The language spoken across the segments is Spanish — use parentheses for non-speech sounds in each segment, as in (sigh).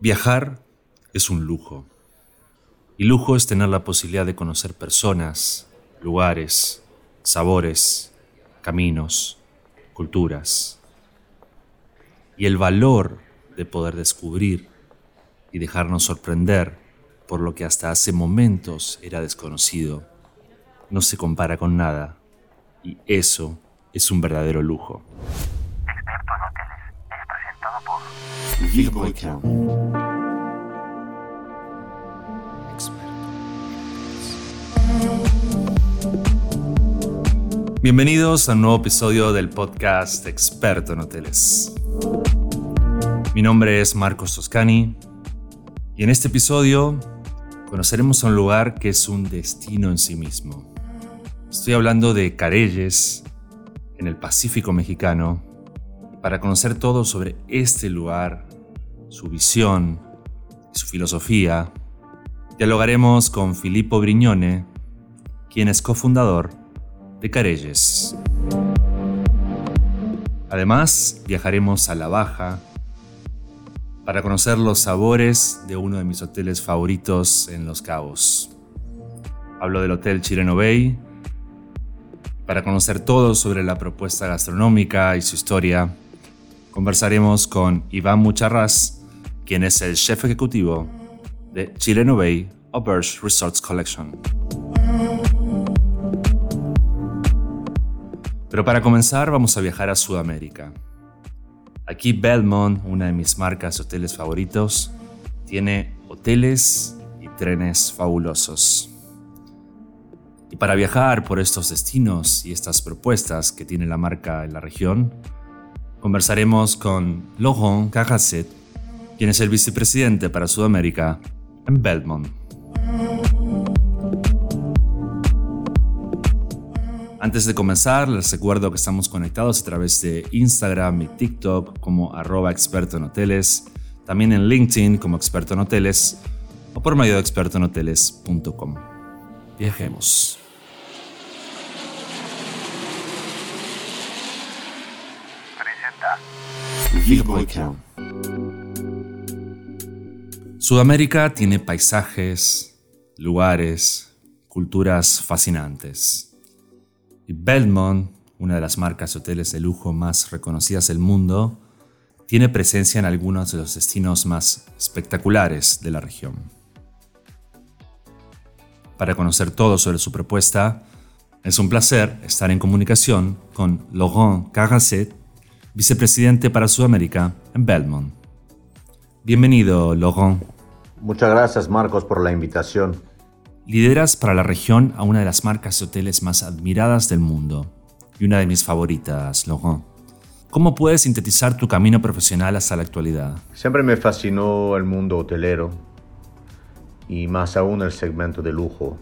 Viajar es un lujo. Y lujo es tener la posibilidad de conocer personas, lugares, sabores, caminos, culturas. Y el valor de poder descubrir y dejarnos sorprender por lo que hasta hace momentos era desconocido no se compara con nada. Y eso es un verdadero lujo. Bienvenidos a un nuevo episodio del podcast Experto en Hoteles. Mi nombre es Marcos Toscani y en este episodio conoceremos a un lugar que es un destino en sí mismo. Estoy hablando de Careyes, en el Pacífico mexicano. Para conocer todo sobre este lugar, su visión y su filosofía, dialogaremos con Filippo Brignone, quien es cofundador de Careyes. Además, viajaremos a La Baja para conocer los sabores de uno de mis hoteles favoritos en Los Cabos. Hablo del Hotel Chireno Bay para conocer todo sobre la propuesta gastronómica y su historia. Conversaremos con Iván Mucharras, quien es el chef ejecutivo de Chireno Bay Auberge Resorts Collection. Pero para comenzar vamos a viajar a Sudamérica. Aquí Belmont, una de mis marcas de hoteles favoritos, tiene hoteles y trenes fabulosos. Y para viajar por estos destinos y estas propuestas que tiene la marca en la región, conversaremos con Laurent Carrasset, quien es el vicepresidente para Sudamérica en Belmont. Antes de comenzar, les recuerdo que estamos conectados a través de Instagram y TikTok como arroba experto en hoteles, también en LinkedIn como experto en hoteles o por medio de expertoenhoteles.com. Viajemos. Sudamérica tiene paisajes, lugares, culturas fascinantes. Y Belmont, una de las marcas de hoteles de lujo más reconocidas del mundo, tiene presencia en algunos de los destinos más espectaculares de la región. Para conocer todo sobre su propuesta, es un placer estar en comunicación con Laurent Carrasset, vicepresidente para Sudamérica en Belmont. Bienvenido, Laurent. Muchas gracias, Marcos, por la invitación. Lideras para la región a una de las marcas de hoteles más admiradas del mundo y una de mis favoritas, Laurent. ¿Cómo puedes sintetizar tu camino profesional hasta la actualidad? Siempre me fascinó el mundo hotelero y más aún el segmento de lujo.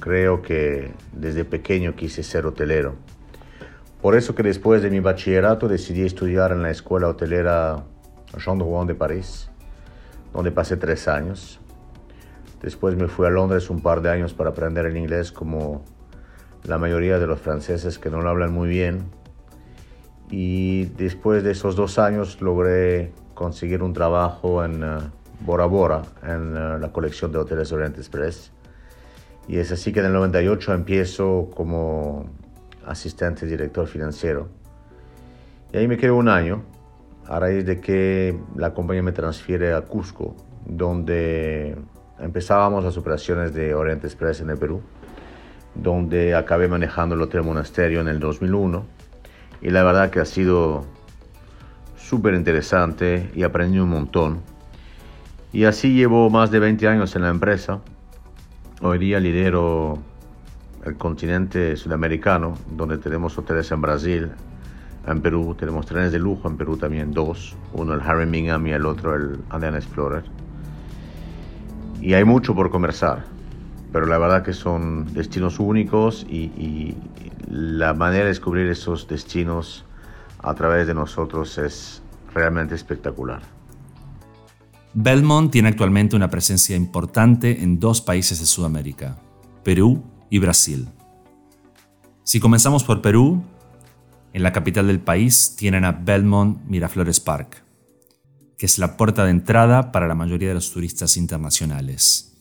Creo que desde pequeño quise ser hotelero. Por eso que después de mi bachillerato decidí estudiar en la escuela hotelera Jean Drouin de París, donde pasé tres años. Después me fui a Londres un par de años para aprender el inglés como la mayoría de los franceses que no lo hablan muy bien. Y después de esos dos años logré conseguir un trabajo en uh, Bora Bora, en uh, la colección de hoteles Orient Express. Y es así que en el 98 empiezo como asistente director financiero. Y ahí me quedo un año, a raíz de que la compañía me transfiere a Cusco, donde empezábamos las operaciones de Oriente Express en el Perú, donde acabé manejando el Hotel Monasterio en el 2001 y la verdad que ha sido súper interesante y aprendí un montón. Y así llevo más de 20 años en la empresa. Hoy día lidero el continente sudamericano, donde tenemos hoteles en Brasil, en Perú, tenemos trenes de lujo en Perú también, dos, uno el Harry Mingham y el otro el Andean Explorer y hay mucho por conversar, pero la verdad que son destinos únicos y, la manera de descubrir esos destinos a través de nosotros es realmente espectacular. Belmont tiene actualmente una presencia importante en dos países de Sudamérica, Perú y Brasil. Si comenzamos por Perú, en la capital del país tienen a Belmont Miraflores Park, que es la puerta de entrada para la mayoría de los turistas internacionales.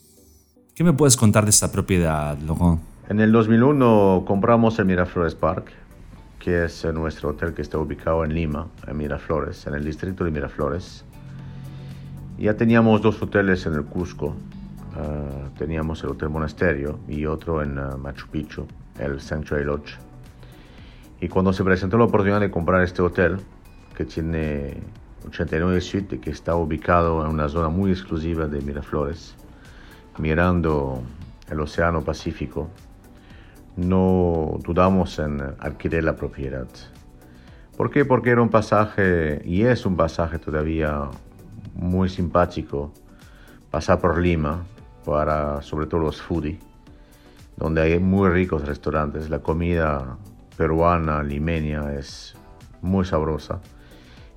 ¿Qué me puedes contar de esta propiedad, Laurent? En el 2001 compramos el Miraflores Park, que es nuestro hotel que está ubicado en Lima, en Miraflores, en el distrito de Miraflores. Ya teníamos dos hoteles en el Cusco. Ah, teníamos el Hotel Monasterio y otro en ah, Machu Picchu, el Sanctuary Lodge. Y cuando se presentó la oportunidad de comprar este hotel, que tiene 89 suites, que está ubicado en una zona muy exclusiva de Miraflores, mirando el Océano Pacífico, no dudamos en adquirir la propiedad. ¿Por qué? Porque era un pasaje, y es un pasaje todavía muy simpático, pasar por Lima, para sobre todo los foodies, donde hay muy ricos restaurantes. La comida peruana, limeña, es muy sabrosa.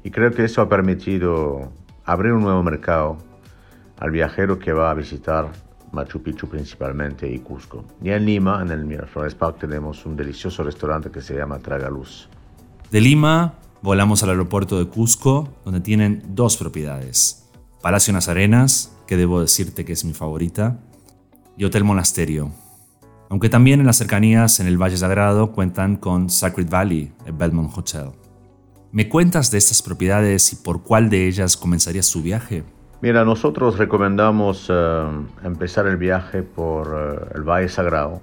Y creo que eso ha permitido abrir un nuevo mercado al viajero que va a visitar Machu Picchu principalmente y Cusco. Y en Lima, en el Miraflores Park, tenemos un delicioso restaurante que se llama Tragaluz. De Lima volamos al aeropuerto de Cusco, donde tienen dos propiedades. Palacio Nazarenas, que debo decirte que es mi favorita, y Hotel Monasterio. Aunque también en las cercanías, en el Valle Sagrado, cuentan con Sacred Valley, el Belmont Hotel. ¿Me cuentas de estas propiedades y por cuál de ellas comenzaría su viaje? Mira, nosotros recomendamos eh, empezar el viaje por eh, el Valle Sagrado,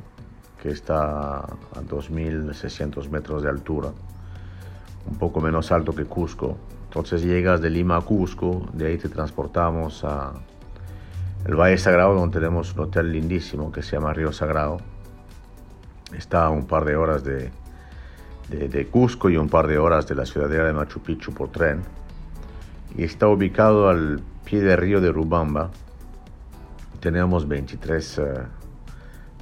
que está a 2.600 metros de altura, un poco menos alto que Cusco. Entonces llegas de Lima a Cusco, de ahí te transportamos a el Valle Sagrado, donde tenemos un hotel lindísimo que se llama Río Sagrado. Está a un par de horas de, Cusco y un par de horas de la ciudadela de Machu Picchu por tren. Y está ubicado al pie del río de Rubamba. Tenemos 23 eh,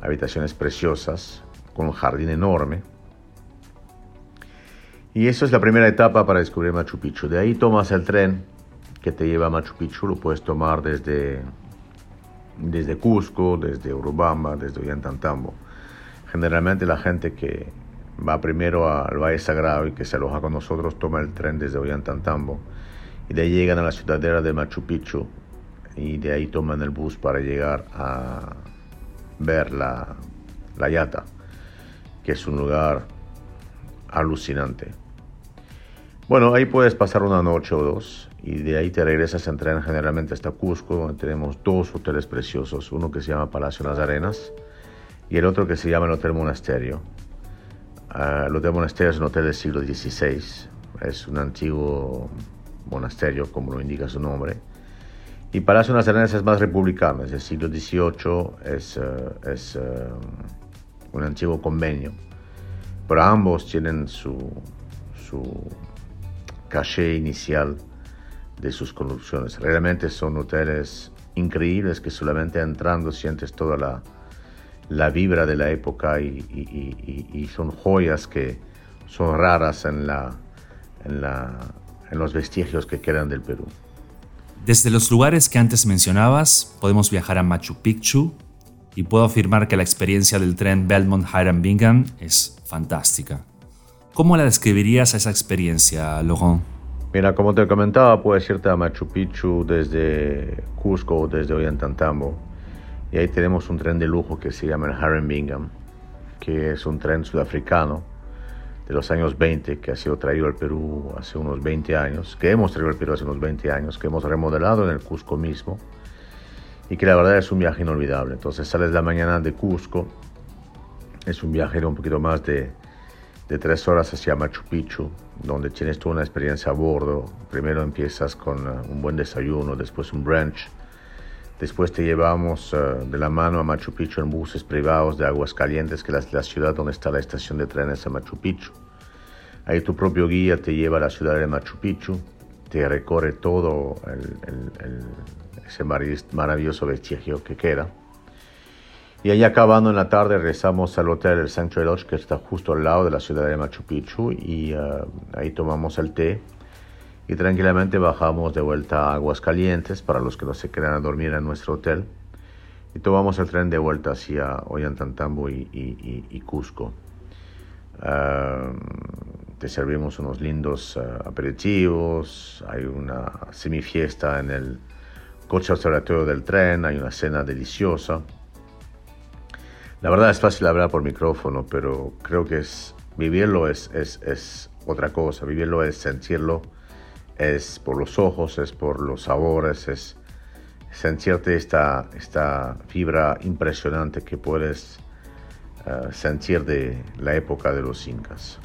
habitaciones preciosas con un jardín enorme. Y eso es la primera etapa para descubrir Machu Picchu. De ahí tomas el tren que te lleva a Machu Picchu. Lo puedes tomar desde, desde Cusco, desde Urubamba, desde Ollantaytambo. Generalmente la gente que va primero al Valle Sagrado y que se aloja con nosotros toma el tren desde Ollantaytambo y de ahí llegan a la ciudadela de Machu Picchu y de ahí toman el bus para llegar a ver la, la Yata, que es un lugar alucinante. Bueno, ahí puedes pasar una noche o dos y de ahí te regresas en tren generalmente hasta Cusco, donde tenemos dos hoteles preciosos, uno que se llama Palacio Las Arenas y el otro que se llama el Hotel Monasterio. El Hotel Monasterio es un hotel del siglo XVI, es un antiguo monasterio, como lo indica su nombre. Y Palacio Nazarenas es más republicano, es del siglo XVIII, es, uh, es uh, un antiguo convenio. Pero ambos tienen su, su caché inicial de sus construcciones. Realmente son hoteles increíbles que solamente entrando sientes toda la, la vibra de la época y, y, y, y, son joyas que son raras en la, en la en los vestigios que quedan del Perú. Desde los lugares que antes mencionabas, podemos viajar a Machu Picchu y puedo afirmar que la experiencia del tren Belmont Hiram Bingham es fantástica. ¿Cómo la describirías a esa experiencia, Laurent? Mira, como te comentaba, puedes irte a Machu Picchu desde Cusco o desde Ollantaytambo. Y ahí tenemos un tren de lujo que se llama el Hiram Bingham, que es un tren sudafricano de los años 20 que ha sido traído al Perú hace unos 20 años, que hemos traído al Perú hace unos 20 años, que hemos remodelado en el Cusco mismo y que la verdad es un viaje inolvidable. Entonces sales la mañana de Cusco, es un viaje de un poquito más de, de tres horas hacia Machu Picchu, donde tienes toda una experiencia a bordo. Primero empiezas con uh, un buen desayuno, después un brunch. Después te llevamos uh, de la mano a Machu Picchu en buses privados de Aguas Calientes, que es la ciudad donde está la estación de trenes a Machu Picchu. Ahí tu propio guía te lleva a la ciudad de Machu Picchu, te recorre todo el, el, el, ese maravilloso vestigio que queda. Y ahí acabando en la tarde regresamos al hotel del Sanctuary Lodge, que está justo al lado de la ciudad de Machu Picchu, y uh, ahí tomamos el té y tranquilamente bajamos de vuelta a Aguas Calientes para los que no se quedan a dormir en nuestro hotel y tomamos el tren de vuelta hacia Ollantaytambo y, Cusco. Uh, te servimos unos lindos aperitivos, hay una semifiesta en el coche observatorio del tren, hay una cena deliciosa. La verdad es fácil hablar por micrófono, pero creo que es, vivirlo es, es otra cosa, vivirlo es sentirlo, es por los ojos, es por los sabores, es sentirte esta, esta fibra impresionante que puedes uh, sentir de la época de los incas.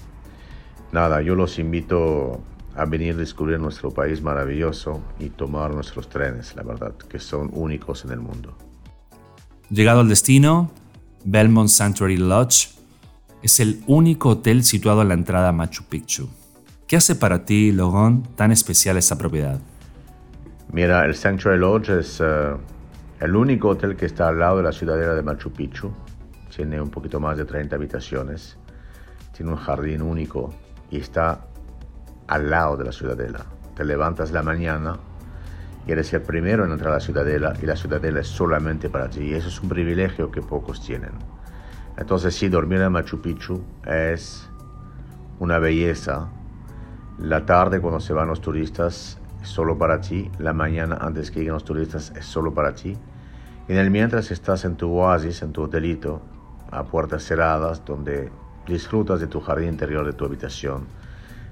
Nada, yo los invito a venir a descubrir nuestro país maravilloso y tomar nuestros trenes, la verdad, que son únicos en el mundo. Llegado al destino, Belmont Sanctuary Lodge es el único hotel situado a la entrada a Machu Picchu. ¿Qué hace para ti, Logan, tan especial esta propiedad? Mira, el Sanctuary Lodge es uh, el único hotel que está al lado de la ciudadela de Machu Picchu. Tiene un poquito más de 30 habitaciones. Tiene un jardín único y está al lado de la ciudadela. Te levantas la mañana y eres el primero en entrar a la ciudadela y la ciudadela es solamente para ti. Y eso es un privilegio que pocos tienen. Entonces sí, dormir en Machu Picchu es una belleza. La tarde cuando se van los turistas es solo para ti. La mañana antes que lleguen los turistas es solo para ti. En el mientras estás en tu oasis, en tu hotelito, a puertas cerradas, donde disfrutas de tu jardín interior, de tu habitación,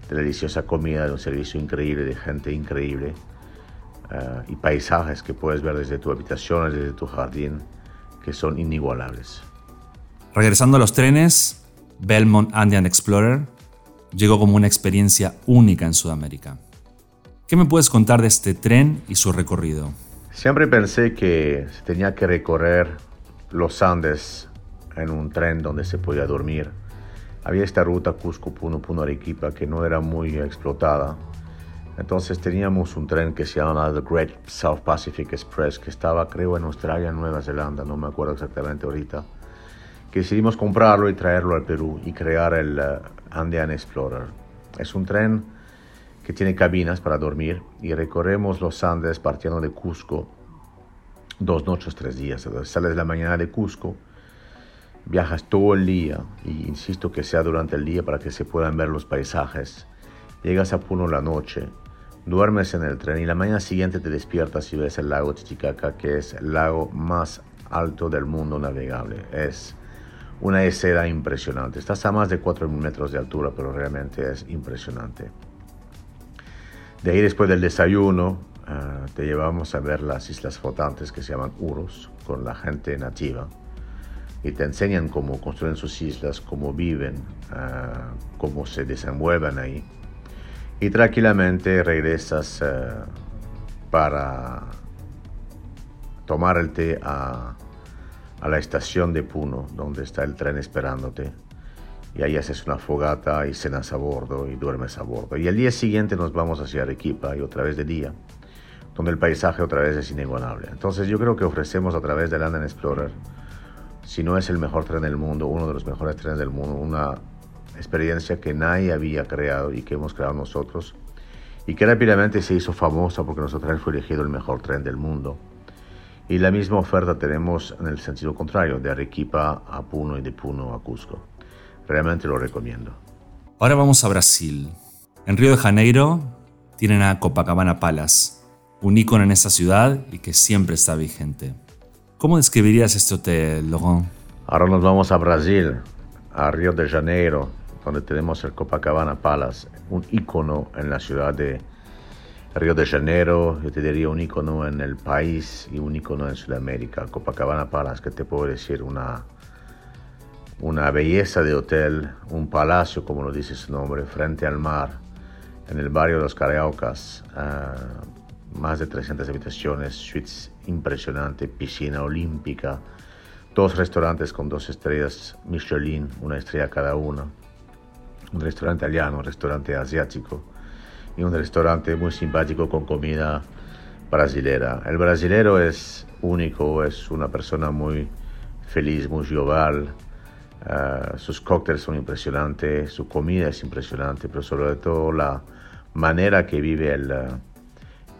de la deliciosa comida, de un servicio increíble, de gente increíble uh, y paisajes que puedes ver desde tu habitación, desde tu jardín, que son inigualables. Regresando a los trenes, Belmont Andean Explorer llegó como una experiencia única en Sudamérica. ¿Qué me puedes contar de este tren y su recorrido? Siempre pensé que se tenía que recorrer los Andes en un tren donde se podía dormir. Había esta ruta Cusco, Puno, Puno, Arequipa que no era muy explotada. Entonces teníamos un tren que se llamaba The Great South Pacific Express que estaba creo en Australia, Nueva Zelanda, no me acuerdo exactamente ahorita. Decidimos comprarlo y traerlo al Perú y crear el uh, Andean Explorer. Es un tren que tiene cabinas para dormir y recorremos los Andes partiendo de Cusco dos noches, tres días. Entonces, sales la mañana de Cusco, viajas todo el día y insisto que sea durante el día para que se puedan ver los paisajes. Llegas a Puno la noche, duermes en el tren y la mañana siguiente te despiertas y ves el lago Titicaca, que es el lago más alto del mundo navegable. Es una escena impresionante. Estás a más de 4.000 metros de altura, pero realmente es impresionante. De ahí después del desayuno uh, te llevamos a ver las islas flotantes que se llaman Uros con la gente nativa y te enseñan cómo construyen sus islas, cómo viven, uh, cómo se desenvuelven ahí. Y tranquilamente regresas uh, para tomar el té a, a la estación de Puno, donde está el tren esperándote y ahí haces una fogata y cenas a bordo y duermes a bordo. Y el día siguiente nos vamos hacia Arequipa y otra vez de día, donde el paisaje otra vez es inigualable. Entonces yo creo que ofrecemos a través del London Explorer, si no es el mejor tren del mundo, uno de los mejores trenes del mundo, una experiencia que nadie había creado y que hemos creado nosotros y que rápidamente se hizo famosa porque nuestro tren fue elegido el mejor tren del mundo. Y la misma oferta tenemos en el sentido contrario, de Arequipa a Puno y de Puno a Cusco. Realmente lo recomiendo. Ahora vamos a Brasil. En Río de Janeiro tienen a Copacabana Palace, un ícono en esta ciudad y que siempre está vigente. ¿Cómo describirías este hotel, Logan? Ahora nos vamos a Brasil, a Río de Janeiro, donde tenemos el Copacabana Palace, un ícono en la ciudad de Río de Janeiro, yo te diría un ícono en el país y un ícono en Sudamérica. Copacabana Palace, que te puedo decir, una, una belleza de hotel, un palacio, como lo dice su nombre, frente al mar, en el barrio de los Cariocas, uh, más de 300 habitaciones, suites impresionante, piscina olímpica, dos restaurantes con dos estrellas Michelin, una estrella cada uno, un restaurante italiano, un restaurante asiático y un restaurante muy simpático con comida brasilera. El brasilero es único, es una persona muy feliz, muy jovial, Uh, sus cócteles son impresionantes, su comida es impresionante, pero sobre todo la manera que vive el, uh,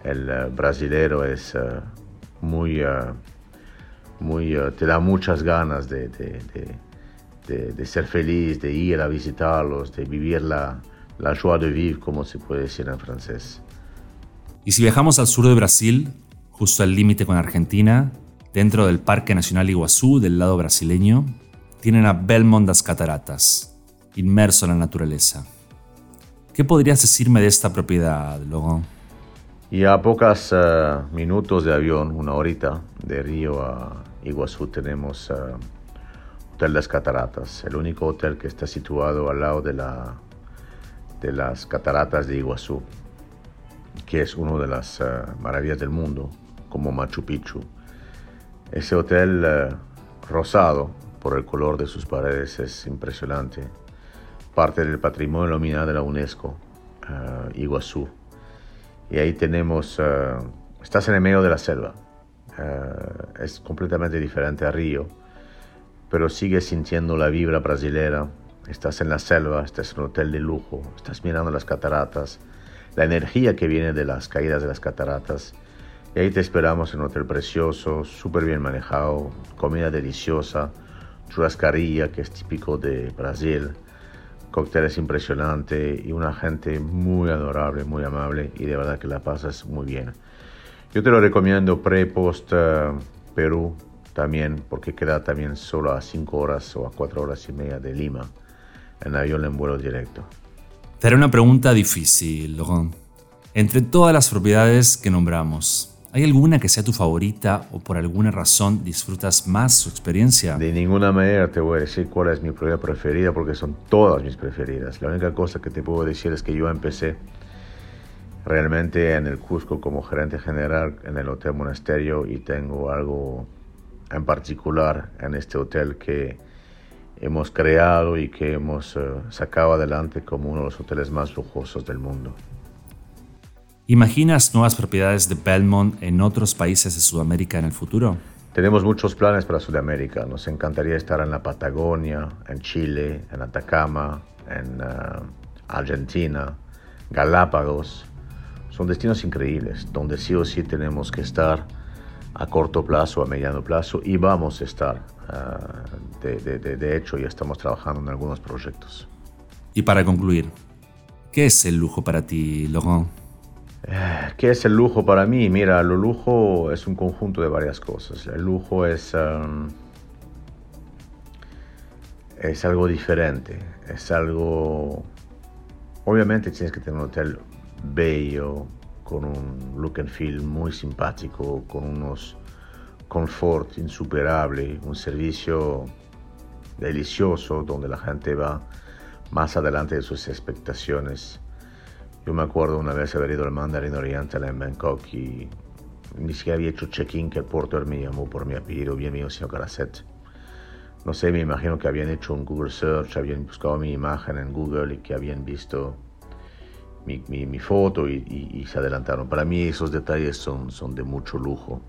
el uh, brasilero es muy, muy te da muchas ganas de, de, de, de, ser feliz, de ir a visitarlos, de vivir la la joie de vivre, como se puede decir en francés. Y si viajamos al sur de Brasil, justo al límite con Argentina, dentro del Parque Nacional Iguazú, del lado brasileño, tienen a Belmont das Cataratas, inmerso en la naturaleza. ¿Qué podrías decirme de esta propiedad, Logan? Y a pocos eh, minutos de avión, una horita, de Río a Iguazú tenemos uh, Hotel Las Cataratas, el único hotel que está situado al lado de, la, de las cataratas de Iguazú, que es una de las uh, maravillas del mundo, como Machu Picchu. Ese hotel uh, rosado por el color de sus paredes es impresionante, parte del patrimonio nominal de la UNESCO, Iguazú. Y ahí tenemos, estás en el medio de la selva, es completamente diferente a Río pero sigues sintiendo la vibra brasilera. Estás en la selva, estás en un hotel de lujo, estás mirando las cataratas, la energía que viene de las caídas de las cataratas. Y ahí te esperamos en un hotel precioso, súper bien manejado, comida deliciosa, churrascaría que es típico de Brasil, cócteles impresionantes y una gente muy adorable, muy amable y de verdad que la pasas muy bien. Yo te lo recomiendo pre-post uh, Perú, también porque queda también solo a 5 horas o a 4 horas y media de Lima en avión en vuelo directo. Te haré una pregunta difícil, Laurent. Entre todas las propiedades que nombramos, ¿hay alguna que sea tu favorita o por alguna razón disfrutas más su experiencia? De ninguna manera te voy a decir cuál es mi propiedad preferida porque son todas mis preferidas. La única cosa que te puedo decir es que yo empecé realmente en el Cusco como gerente general en el Hotel Monasterio y tengo algo en particular en este hotel que hemos creado y que hemos eh, sacado adelante como uno de los hoteles más lujosos del mundo. ¿Imaginas nuevas propiedades de Belmont en otros países de Sudamérica en el futuro? Tenemos muchos planes para Sudamérica. Nos encantaría estar en la Patagonia, en Chile, en Atacama, en eh, Argentina, Galápagos. Son destinos increíbles donde sí o sí tenemos que estar a corto plazo, a mediano plazo y vamos a estar. Ah, de, hecho, ya estamos trabajando en algunos proyectos. Y para concluir, ¿qué es el lujo para ti, Laurent? Eh, ¿Qué es el lujo para mí? Mira, el lujo es un conjunto de varias cosas. El lujo es, es algo diferente, es algo... Obviamente tienes que tener un hotel bello, con un look and feel muy simpático, con unos confort insuperable, un servicio delicioso donde la gente va más adelante de sus expectaciones. Yo me acuerdo una vez haber ido al Mandarin Oriental en Bangkok y ni siquiera había hecho check-in que el porter me llamó por mi apellido, bien mío, señor Caracet. No sé, me imagino que habían hecho un Google Search, habían buscado mi imagen en Google y que habían visto mi, foto y, se adelantaron. Para mí esos detalles son, son de mucho lujo.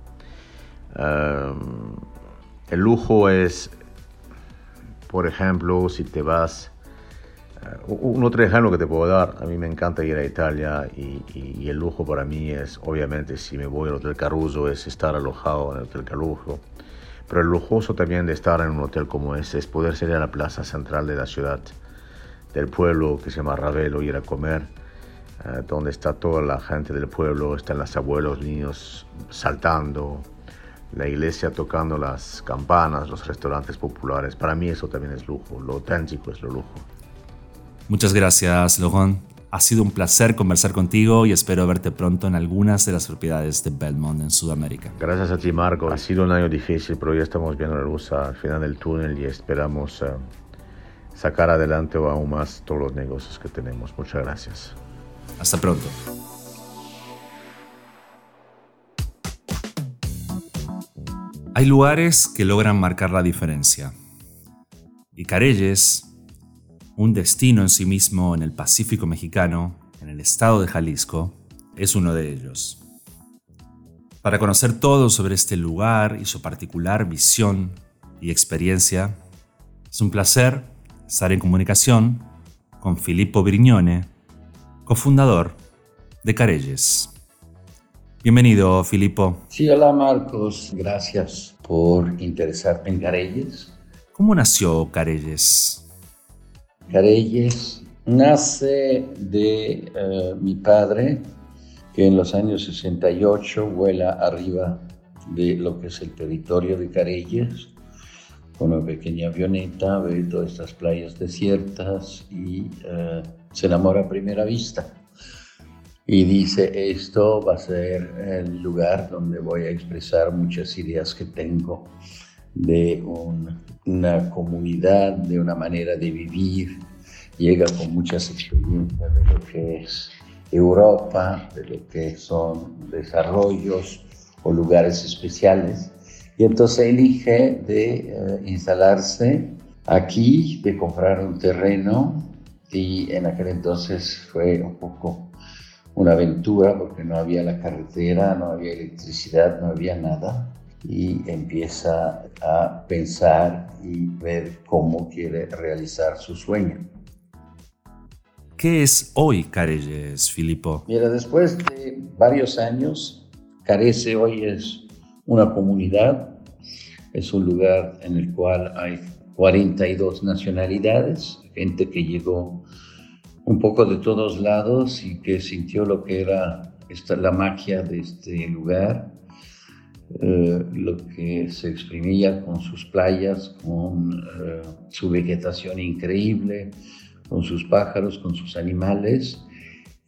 El lujo es, por ejemplo, si te vas... Uh, un otro ejemplo que te puedo dar, a mí me encanta ir a Italia y, el lujo para mí es, obviamente, si me voy al Hotel Caruso, es estar alojado en el Hotel Caruso. Pero el lujoso también de estar en un hotel como ese es poder salir a la plaza central de la ciudad, del pueblo que se llama Ravelo, ir a comer eh, donde está toda la gente del pueblo, están los abuelos, niños saltando, la iglesia tocando las campanas, los restaurantes populares. Para mí eso también es lujo, lo auténtico es lo lujo. Muchas gracias, Laurent. Ha sido un placer conversar contigo y espero verte pronto en algunas de las propiedades de Belmont en Sudamérica. Gracias a ti, Marco. Ha sido un año difícil, pero ya estamos viendo la luz al final del túnel y esperamos eh, sacar adelante aún más todos los negocios que tenemos. Muchas gracias. Hasta pronto. Hay lugares que logran marcar la diferencia. Y Carelles, un destino en sí mismo en el Pacífico mexicano, en el estado de Jalisco, es uno de ellos. Para conocer todo sobre este lugar y su particular visión y experiencia, es un placer estar en comunicación con Filippo Brignone, cofundador de Carelles. Bienvenido, Filippo. Sí, hola Marcos, gracias por interesarte en Carelles. ¿Cómo nació Carelles? Carelles nace de eh, mi padre, que en los años 68 vuela arriba de lo que es el territorio de Careyes, con una pequeña avioneta, ve todas estas playas desiertas y eh, se enamora a primera vista. Y dice, esto va a ser el lugar donde voy a expresar muchas ideas que tengo de una comunidad, de una manera de vivir. Llega con muchas experiencias de lo que es Europa, de lo que son desarrollos o lugares especiales. Y entonces elige de eh, instalarse aquí, de comprar un terreno y en aquel entonces fue un poco una aventura porque no había la carretera, no había electricidad, no había nada y empieza a pensar y ver cómo quiere realizar su sueño. ¿Qué es hoy Careyes, Filipo? Mira, después de varios años, Carece hoy es una comunidad, es un lugar en el cual hay 42 nacionalidades, gente que llegó un poco de todos lados y que sintió lo que era esta, la magia de este lugar, eh, lo que se exprimía con sus playas, con eh, su vegetación increíble, con sus pájaros, con sus animales.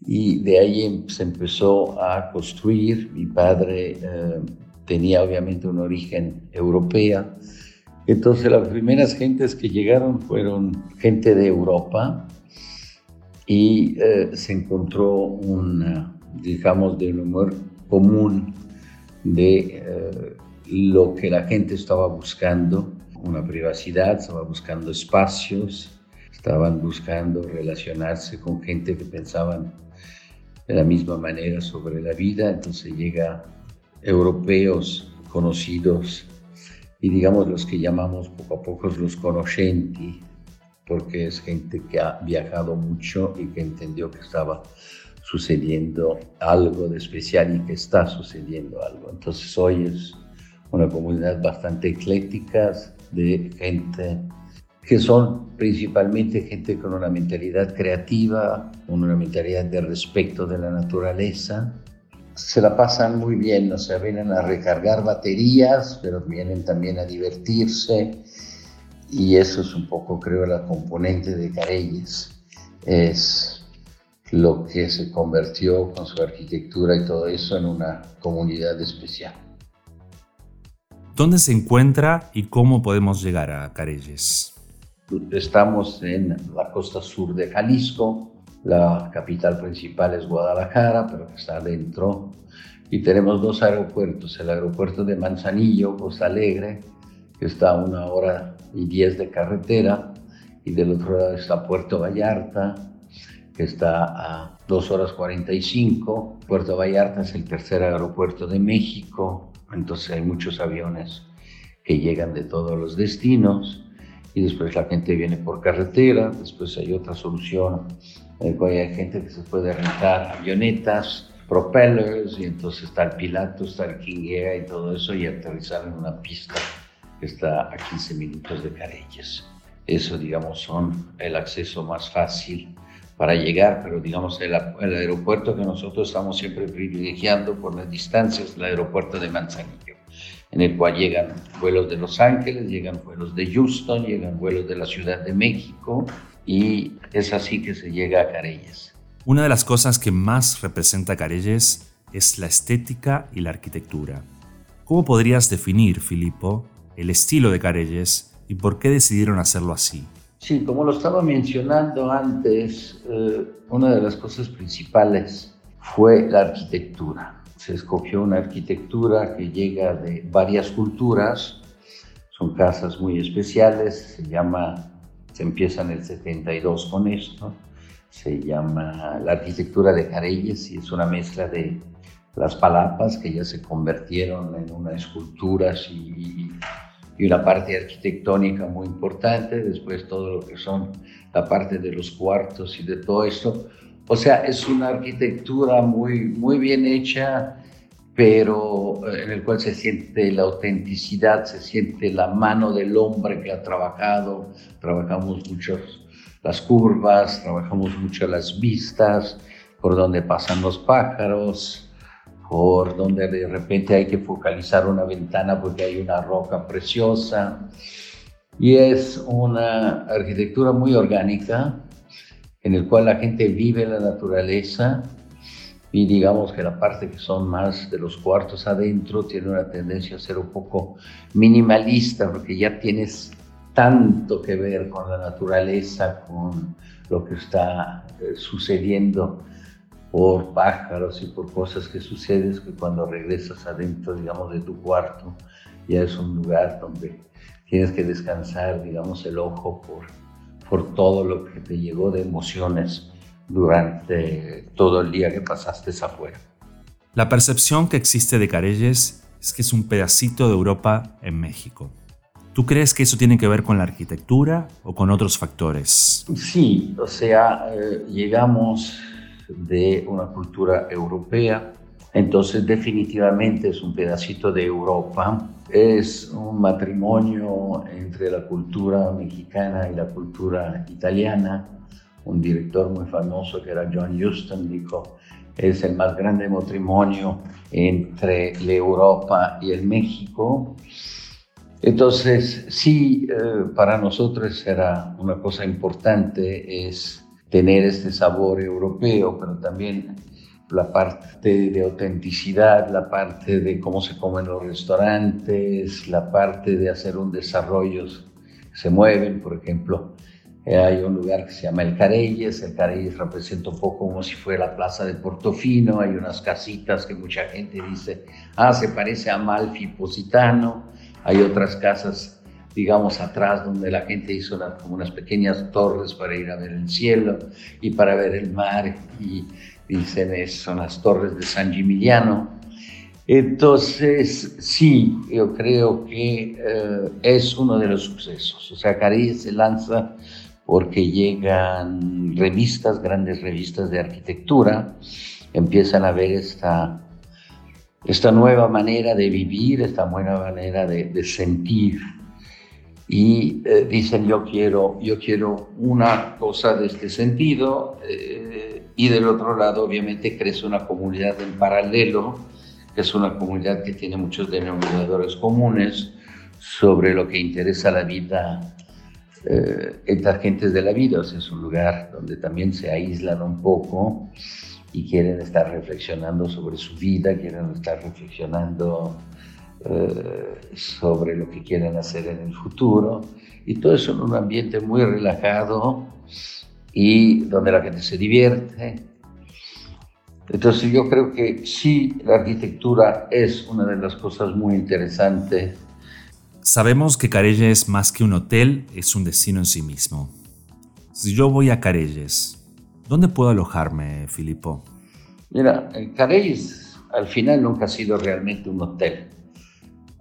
Y de ahí se empezó a construir. Mi padre eh, tenía obviamente un origen europea. Entonces las primeras gentes que llegaron fueron gente de Europa y se encontró un, digamos, de un humor común de eh, lo que la gente estaba buscando, una privacidad, estaba buscando espacios, estaban buscando relacionarse con gente que pensaban de la misma manera sobre la vida, entonces llega europeos conocidos y digamos los que llamamos poco a poco los conoscenti, porque es gente que ha viajado mucho y que entendió que estaba sucediendo algo de especial y que está sucediendo algo. Entonces hoy es una comunidad bastante ecléctica de gente que son principalmente gente con una mentalidad creativa, con una mentalidad de respeto de la naturaleza. Se la pasan muy bien, o sea, vienen a recargar baterías, pero vienen también a divertirse. Y eso es un poco, creo, la componente de Careyes. Es lo que se convirtió con su arquitectura y todo eso en una comunidad especial. ¿Dónde se encuentra y cómo podemos llegar a Careyes? Estamos en la costa sur de Jalisco, la capital principal es Guadalajara, pero está adentro. Y tenemos dos aeropuertos, el aeropuerto de Manzanillo, Costa Alegre, que está a una hora y diez de carretera, y del otro lado está Puerto Vallarta, que está a 2 horas 45. Puerto Vallarta es el tercer aeropuerto de México, entonces hay muchos aviones que llegan de todos los destinos y después la gente viene por carretera, después hay otra solución hay gente que se puede rentar avionetas, propellers, y entonces está el Pilato, está el King Air y todo eso, y aterrizar en una pista está a 15 minutos de Careyes. Eso, digamos, son el acceso más fácil para llegar, pero digamos el, el, aeropuerto que nosotros estamos siempre privilegiando por las distancias, el aeropuerto de Manzanillo, en el cual llegan vuelos de Los Ángeles, llegan vuelos de Houston, llegan vuelos de la Ciudad de México y es así que se llega a Careyes. Una de las cosas que más representa Careyes es la estética y la arquitectura. ¿Cómo podrías definir, Filippo, el estilo de Careyes y por qué decidieron hacerlo así? Sí, como lo estaba mencionando antes, eh, una de las cosas principales fue la arquitectura. Se escogió una arquitectura que llega de varias culturas, son casas muy especiales, se llama, se empieza en el 72 con esto, se llama la arquitectura de Careyes y es una mezcla de las palapas que ya se convirtieron en unas esculturas y y una parte arquitectónica muy importante, después todo lo que son la parte de los cuartos y de todo esto. O sea, es una arquitectura muy, muy bien hecha, pero eh, en el cual se siente la autenticidad, se siente la mano del hombre que ha trabajado. Trabajamos muchos las curvas, trabajamos mucho las vistas, por donde pasan los pájaros, por donde de repente hay que focalizar una ventana porque hay una roca preciosa. Y es una arquitectura muy orgánica en el cual la gente vive la naturaleza y digamos que la parte que son más de los cuartos adentro tiene una tendencia a ser un poco minimalista porque ya tienes tanto que ver con la naturaleza, con lo que está eh, sucediendo por pájaros y por cosas que suceden, que cuando regresas adentro, digamos, de tu cuarto, ya es un lugar donde tienes que descansar, digamos, el ojo por, por todo lo que te llegó de emociones durante todo el día que pasaste afuera. La percepción que existe de Carelles es que es un pedacito de Europa en México. ¿Tú crees que eso tiene que ver con la arquitectura o con otros factores? Sí, o sea, eh, llegamos de una cultura europea, entonces definitivamente es un pedacito de Europa, es un matrimonio entre la cultura mexicana y la cultura italiana. Un director muy famoso que era John Huston dijo, es el más grande matrimonio entre la Europa y el México. Entonces, sí, eh, para nosotros era una cosa importante, es tener este sabor europeo, pero también la parte de autenticidad, la parte de cómo se comen los restaurantes, la parte de hacer un desarrollo, se mueven, por ejemplo, eh, hay un lugar que se llama El Carelles, el Carelles representa un poco como si fuera la plaza de Portofino, hay unas casitas que mucha gente dice, ah, se parece a Malfi Positano, hay otras casas, digamos, atrás donde la gente hizo como unas pequeñas torres para ir a ver el cielo y para ver el mar. Y dicen, son las torres de San Gimigliano. Entonces, sí, yo creo que eh, es uno de los sucesos. O sea, Cari se lanza porque llegan revistas, grandes revistas de arquitectura, empiezan a ver esta esta nueva manera de vivir, esta nueva manera de, sentir. Y eh, dicen, yo quiero, yo quiero una cosa de este sentido, eh, y del otro lado obviamente crece una comunidad en paralelo, que es una comunidad que tiene muchos denominadores comunes sobre lo que interesa la vida eh, entre gentes de la vida, es un lugar donde también se aíslan un poco y quieren estar reflexionando sobre su vida, quieren estar reflexionando eh, sobre lo que quieren hacer en el futuro. Y todo eso en un ambiente muy relajado y donde la gente se divierte. Entonces yo creo que sí, la arquitectura es una de las cosas muy interesantes. Sabemos que Carelles es más que un hotel, es un destino en sí mismo. Si yo voy a Carelles, ¿Dónde puedo alojarme, Filippo? Mira, el Carellis al final nunca ha sido realmente un hotel.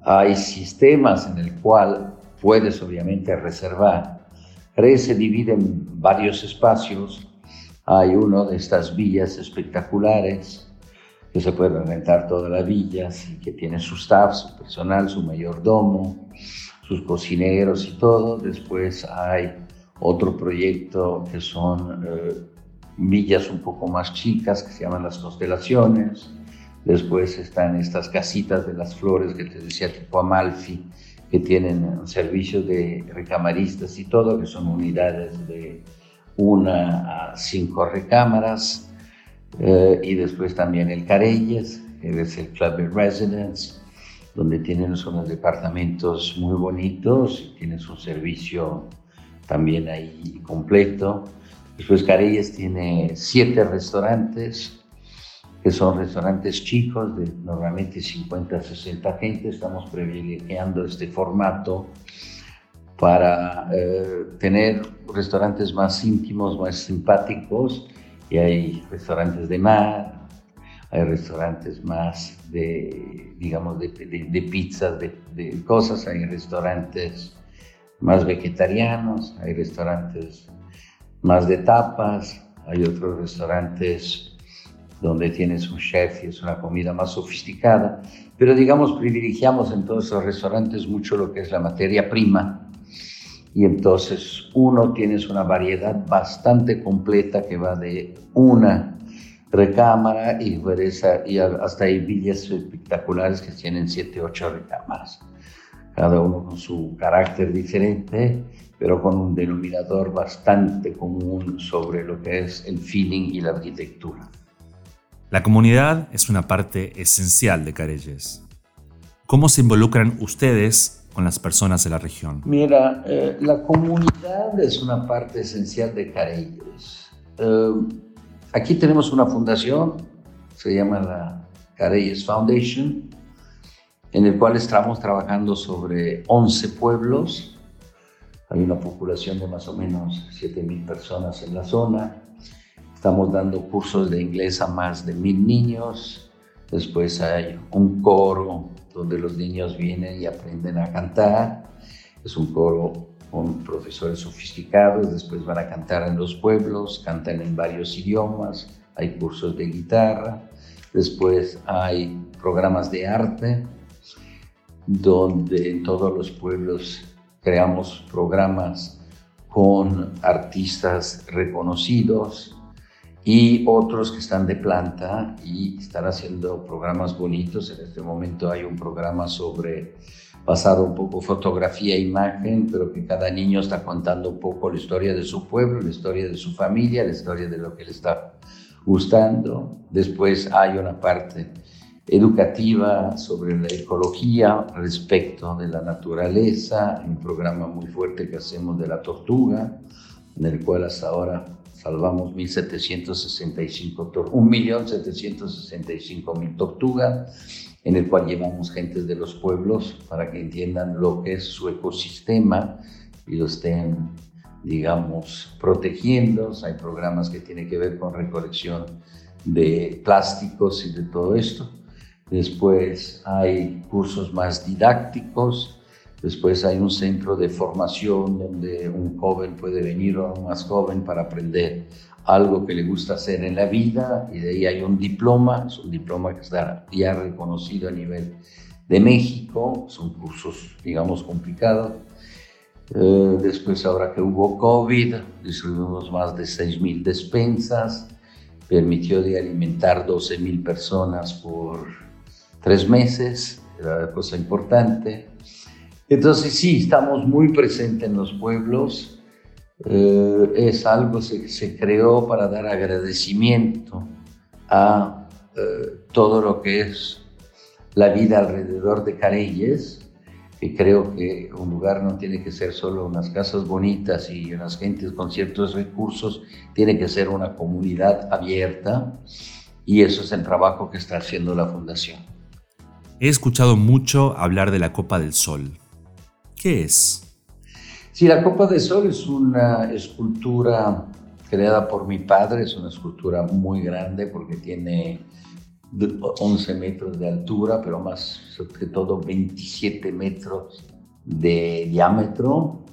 Hay sistemas en el cual puedes obviamente reservar. Carellis se divide varios espacios. Hay uno de estas villas espectaculares que se puede rentar toda la villa, y que tiene su staff, su personal, su mayordomo, sus cocineros y todo. Después hay otro proyecto que son eh, villas un poco más chicas que se llaman las constelaciones. Después están estas casitas de las flores que te decía, tipo Amalfi, que tienen servicios de recamaristas y todo, que son unidades de una a cinco recámaras. Eh, y después también el Carelles, que es el Club de Residence, donde tienen unos departamentos muy bonitos y tienen su servicio también ahí completo. Después Carelles tiene siete restaurantes, que son restaurantes chicos, de normalmente 50 60 gente. Estamos privilegiando este formato para eh, tener restaurantes más íntimos, más simpáticos. Y hay restaurantes de mar, hay restaurantes más de, digamos, de, de pizzas, de cosas, hay restaurantes más vegetarianos, hay restaurantes más de tapas, hay otros restaurantes donde tienes un chef y es una comida más sofisticada, pero digamos privilegiamos en todos esos restaurantes mucho lo que es la materia prima y entonces uno tienes una variedad bastante completa que va de una recámara y, y hasta hay villas espectaculares que tienen siete, ocho recámaras, cada uno con su carácter diferente, pero con un denominador bastante común sobre lo que es el feeling y la arquitectura. La comunidad es una parte esencial de Carelles. ¿Cómo se involucran ustedes con las personas de la región? Mira, eh, la comunidad es una parte esencial de Carelles. Eh, aquí tenemos una fundación, se llama la Carelles Foundation, en el cual estamos trabajando sobre 11 pueblos. Hay una población de más o menos 7.000 personas en la zona. Estamos dando cursos de inglés a más de mil niños. Después hay un coro donde los niños vienen y aprenden a cantar. Es un coro con profesores sofisticados. Después van a cantar en los pueblos, cantan en varios idiomas. Hay cursos de guitarra. Después hay programas de arte, donde en todos los pueblos creamos programas con artistas reconocidos, y otros que están de planta y están haciendo programas bonitos. En este momento hay un programa sobre basado un poco fotografía e imagen, pero que cada niño está contando un poco la historia de su pueblo, la historia de su familia, la historia de lo que le está gustando. Después hay una parte educativa sobre la ecología respecto de la naturaleza, un programa muy fuerte que hacemos de la tortuga, en el cual hasta ahora salvamos 1.765 1.765.000 tortugas, en el cual llevamos gente de los pueblos para que entiendan lo que es su ecosistema y lo estén, digamos, protegiendo. Hay programas que tienen que ver con recolección de plásticos y de todo esto. Después hay cursos más didácticos, Después hay un centro de formación donde un joven puede venir o más joven para aprender algo que le gusta hacer en la vida y de ahí hay un diploma, es un diploma que está ya reconocido a nivel de México, son cursos, digamos, complicados. Eh, después, ahora que hubo COVID, distribuimos más de 6.000 despensas, permitió de alimentar 12.000 personas por tres meses, era cosa importante. Entonces sí, estamos muy presentes en los pueblos. Eh, es algo que se, creó para dar agradecimiento a eh, todo lo que es la vida alrededor de Carelles, que creo que un lugar no tiene que ser solo unas casas bonitas y unas gentes con ciertos recursos, tiene que ser una comunidad abierta y eso es el trabajo que está haciendo la Fundación. He escuchado mucho hablar de la Copa del Sol. ¿Qué es? Sí, la Copa de Sol es una escultura creada por mi padre, es una escultura muy grande porque tiene 11 metros de altura, pero más sobre todo 27 metros de diámetro.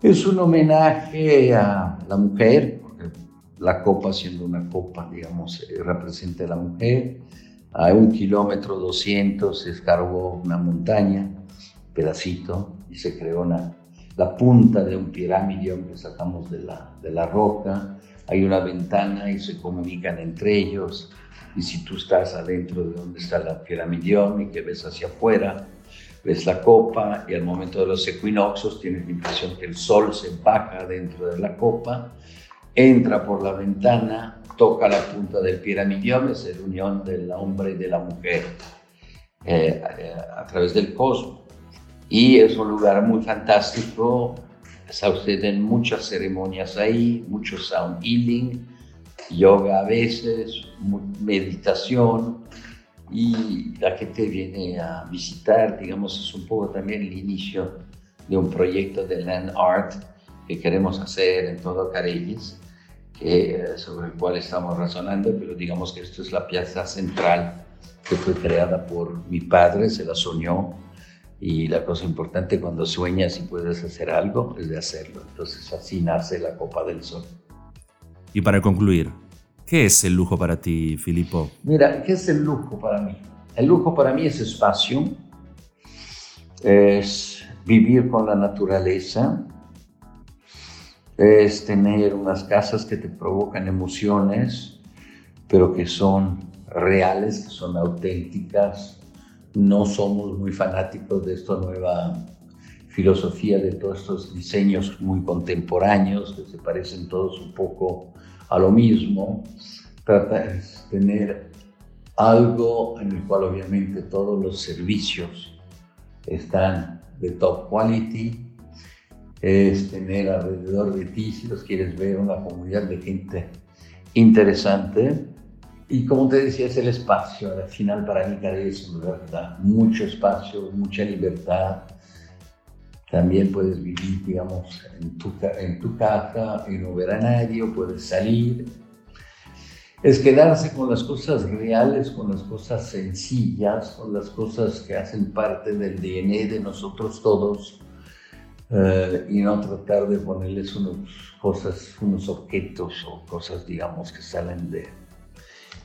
Es un homenaje a la mujer, porque la copa siendo una copa, digamos, eh, representa a la mujer. A un kilómetro 200 se escarbó una montaña pedacito y se creó una, la punta de un pirámide que sacamos de la, de la roca. Hay una ventana y se comunican entre ellos. Y si tú estás adentro de donde está la piramidión y que ves hacia afuera, ves la copa y al momento de los equinoccios tienes la impresión que el sol se baja dentro de la copa, entra por la ventana, toca la punta del piramidión, es la unión del hombre y de la mujer eh, eh, a través del cosmos y es un lugar muy fantástico. Se suceden muchas ceremonias ahí, mucho sound healing, yoga a veces, meditación y la gente viene a visitar, digamos, es un poco también el inicio de un proyecto de land art que queremos hacer en todo Carelles, que, sobre el cual estamos razonando, pero digamos que esto es la pieza central que fue creada por mi padre, se la soñó y la cosa importante cuando sueñas y puedes hacer algo es de hacerlo. Entonces así nace la Copa del Sol. Y para concluir, ¿qué es el lujo para ti, Filippo? Mira, ¿qué es el lujo para mí? El lujo para mí es espacio, es vivir con la naturaleza, es tener unas casas que te provocan emociones, pero que son reales, que son auténticas. No somos muy fanáticos de esta nueva filosofía de todos estos diseños muy contemporáneos, que se parecen todos un poco a lo mismo. Trata de tener algo en el cual obviamente todos los servicios están de top quality, es tener alrededor de ti, si los quieres ver, una comunidad de gente interesante. Y como te decía, es el espacio. Al final, para mí, Carey es da mucho espacio, mucha libertad. También puedes vivir, digamos, en tu, en tu casa y no ver a nadie, puedes salir. Es quedarse con las cosas reales, con las cosas sencillas, con las cosas que hacen parte del DNA de nosotros todos eh, y no tratar de ponerles unos cosas, unos objetos o cosas, digamos, que salen de,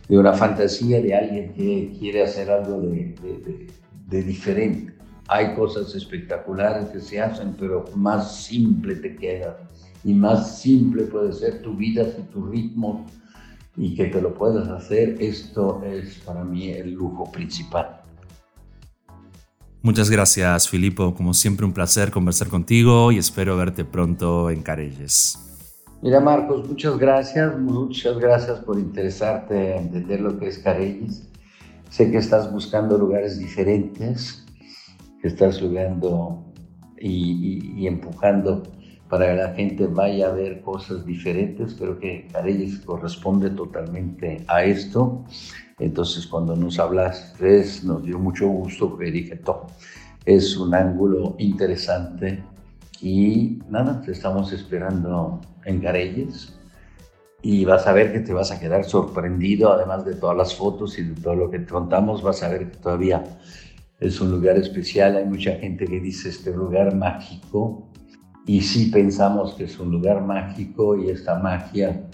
de una fantasía de alguien que quiere hacer algo de, de, de, diferente. Hay cosas espectaculares que se hacen, pero más simple te queda y más simple puede ser tu vida y tu ritmo y que te lo puedas hacer, esto es para mí el lujo principal. Muchas gracias, Filipo. Como siempre, un placer conversar contigo y espero verte pronto en Carelles. Mira, Marcos, muchas gracias. Muchas gracias por interesarte en entender lo que es Carelles. Sé que estás buscando lugares diferentes, que estás jugando y, y, empujando para que la gente vaya a ver cosas diferentes. Creo que Carelles corresponde totalmente a esto. Entonces, cuando nos hablaste, nos dio mucho gusto porque dije, es un ángulo interesante y nada, te estamos esperando en Garelles y vas a ver que te vas a quedar sorprendido, además de todas las fotos y de todo lo que te contamos, vas a ver que todavía es un lugar especial. Hay mucha gente que dice este lugar mágico y sí pensamos que es un lugar mágico y esta magia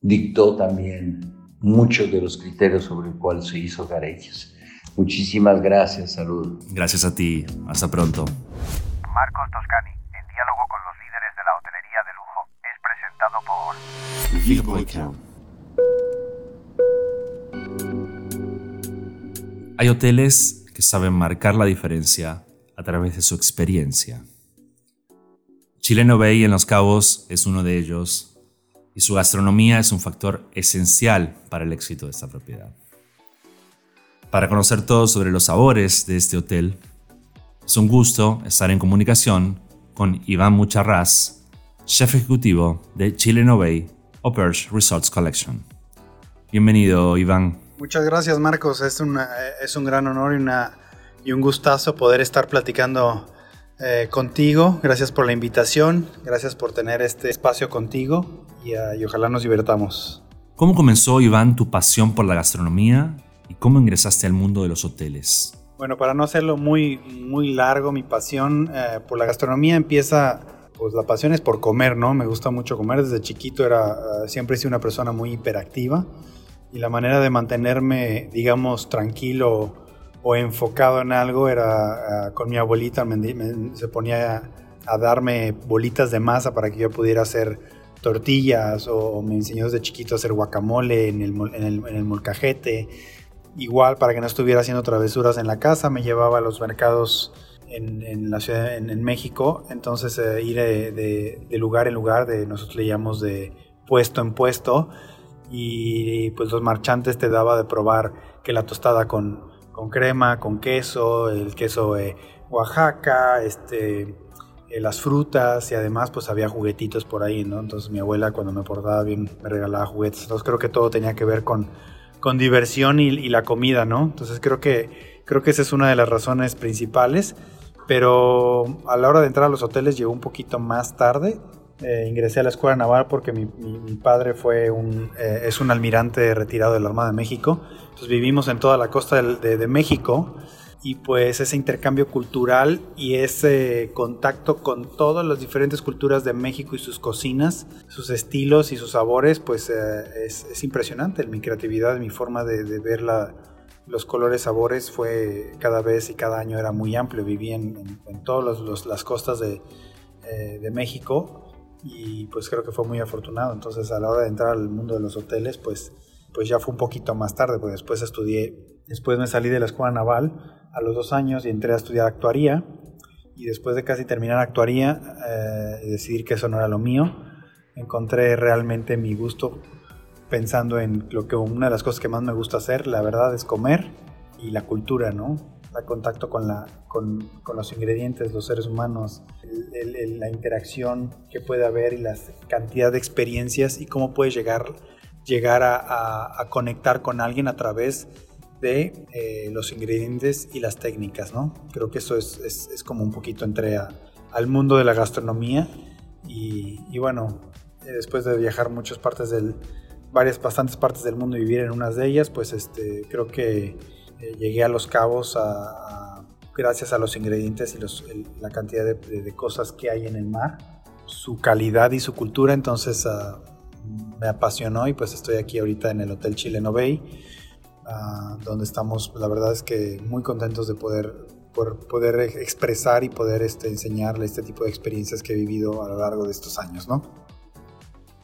dictó también muchos de los criterios sobre el cual se hizo Garelles. Muchísimas gracias, salud. Gracias a ti, hasta pronto. Marcos Toscani, Hay hoteles que saben marcar la diferencia a través de su experiencia. Chileno Bay en Los Cabos es uno de ellos y su gastronomía es un factor esencial para el éxito de esta propiedad. Para conocer todo sobre los sabores de este hotel, es un gusto estar en comunicación con Iván Mucharraz, chef ejecutivo de Chile Bay Opers Resorts Collection. Bienvenido, Iván. Muchas gracias, Marcos. Es, es un gran honor y, una, y un gustazo poder estar platicando eh, contigo. Gracias por la invitación. Gracias por tener este espacio contigo Ah, y, ojalá nos divertamos. ¿Cómo comenzó, Iván, tu pasión por la gastronomía y cómo ingresaste al mundo de los hoteles? Bueno, para no hacerlo muy, muy largo, mi pasión eh, por la gastronomía empieza, pues la pasión es por comer, ¿no? Me gusta mucho comer. Desde chiquito era, eh, siempre he sido una persona muy hiperactiva y la manera de mantenerme, digamos, tranquilo o enfocado en algo era eh, con mi abuelita, se ponía a darme bolitas de masa para que yo pudiera hacer tortillas o me enseñó desde chiquito a hacer guacamole en el, en el, molcajete. Igual para que no estuviera haciendo travesuras en la casa, me llevaba a los mercados en, la ciudad, en, México. Entonces eh, ir de, lugar en lugar, de, nosotros le llamamos de puesto en puesto. Y pues los marchantes te daba de probar que la tostada con, con crema, con queso, el queso de Oaxaca, este, eh, las frutas y además pues había juguetitos por ahí, ¿no? Entonces mi abuela cuando me portaba bien me regalaba juguetes. Entonces creo que todo tenía que ver con, con diversión y, la comida, ¿no? Entonces creo que, creo que esa es una de las razones principales. Pero a la hora de entrar a los hoteles llegó un poquito más tarde. Eh, ingresé a la escuela naval porque mi, mi, padre fue un, eh, es un almirante retirado de la Armada de México. Entonces vivimos en toda la costa de, de México y pues ese intercambio cultural y ese contacto con todas las diferentes culturas de México y sus cocinas, sus estilos y sus sabores, pues eh, es, impresionante. Mi creatividad, mi forma de, ver los colores, sabores fue cada vez y cada año era muy amplio. Viví en, todas las costas de, eh, de México y pues creo que fue muy afortunado. Entonces a la hora de entrar al mundo de los hoteles, pues, pues ya fue un poquito más tarde, porque después estudié, después me salí de la escuela naval a los dos años y entré a estudiar actuaría y después de casi terminar actuaría eh, decidir que eso no era lo mío, encontré realmente mi gusto pensando en lo que una de las cosas que más me gusta hacer, la verdad, es comer y la cultura, ¿no? El contacto con, la, con, con los ingredientes, los seres humanos, la interacción que puede haber y la cantidad de experiencias y cómo puedes llegar, llegar a, a, conectar con alguien a través de eh, los ingredientes y las técnicas, ¿no? Creo que eso es, es, es como un poquito entre al mundo de la gastronomía y, y bueno, eh, después de viajar muchas partes del, varias, bastantes partes del mundo y vivir en unas de ellas, pues este, creo que eh, llegué a Los Cabos gracias a los ingredientes y la cantidad de, cosas que hay en el mar, su calidad y su cultura, entonces ah, me apasionó y pues estoy aquí ahorita en el Hotel Chileno Bay, uh, donde estamos, la verdad es que muy contentos de poder, por poder expresar y poder este, enseñarle este tipo de experiencias que he vivido a lo largo de estos años, ¿no?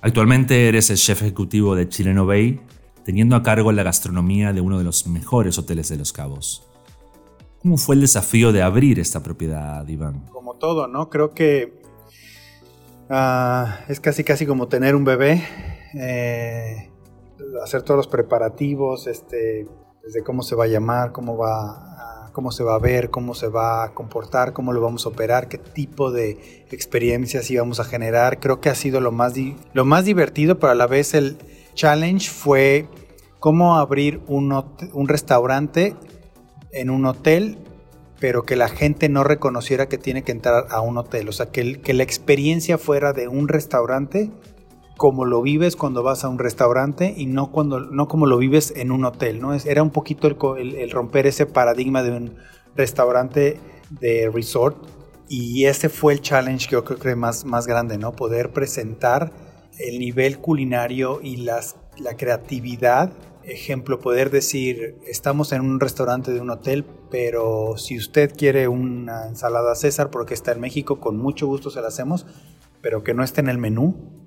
Actualmente eres el chef ejecutivo de Chileno Bay, teniendo a cargo la gastronomía de uno de los mejores hoteles de Los Cabos. ¿Cómo fue el desafío de abrir esta propiedad, Iván? Como todo, ¿no? Creo que uh, es casi casi como tener un bebé, eh, hacer todos los preparativos, este, desde cómo se va a llamar, cómo va cómo se va a ver, cómo se va a comportar, cómo lo vamos a operar, qué tipo de experiencias íbamos a generar. Creo que ha sido lo más, lo más divertido, pero a la vez el challenge fue cómo abrir un, un restaurante en un hotel, pero que la gente no reconociera que tiene que entrar a un hotel. O sea, que, que la experiencia fuera de un restaurante como lo vives cuando vas a un restaurante y no, cuando, no como lo vives en un hotel. ¿no? Era un poquito el, romper ese paradigma de un restaurante de resort y ese fue el challenge que yo creo que más, más grande, ¿no? Poder presentar el nivel culinario y las, la creatividad. Ejemplo, poder decir, estamos en un restaurante de un hotel, pero si usted quiere una ensalada César, porque está en México, con mucho gusto se la hacemos, pero que no esté en el menú,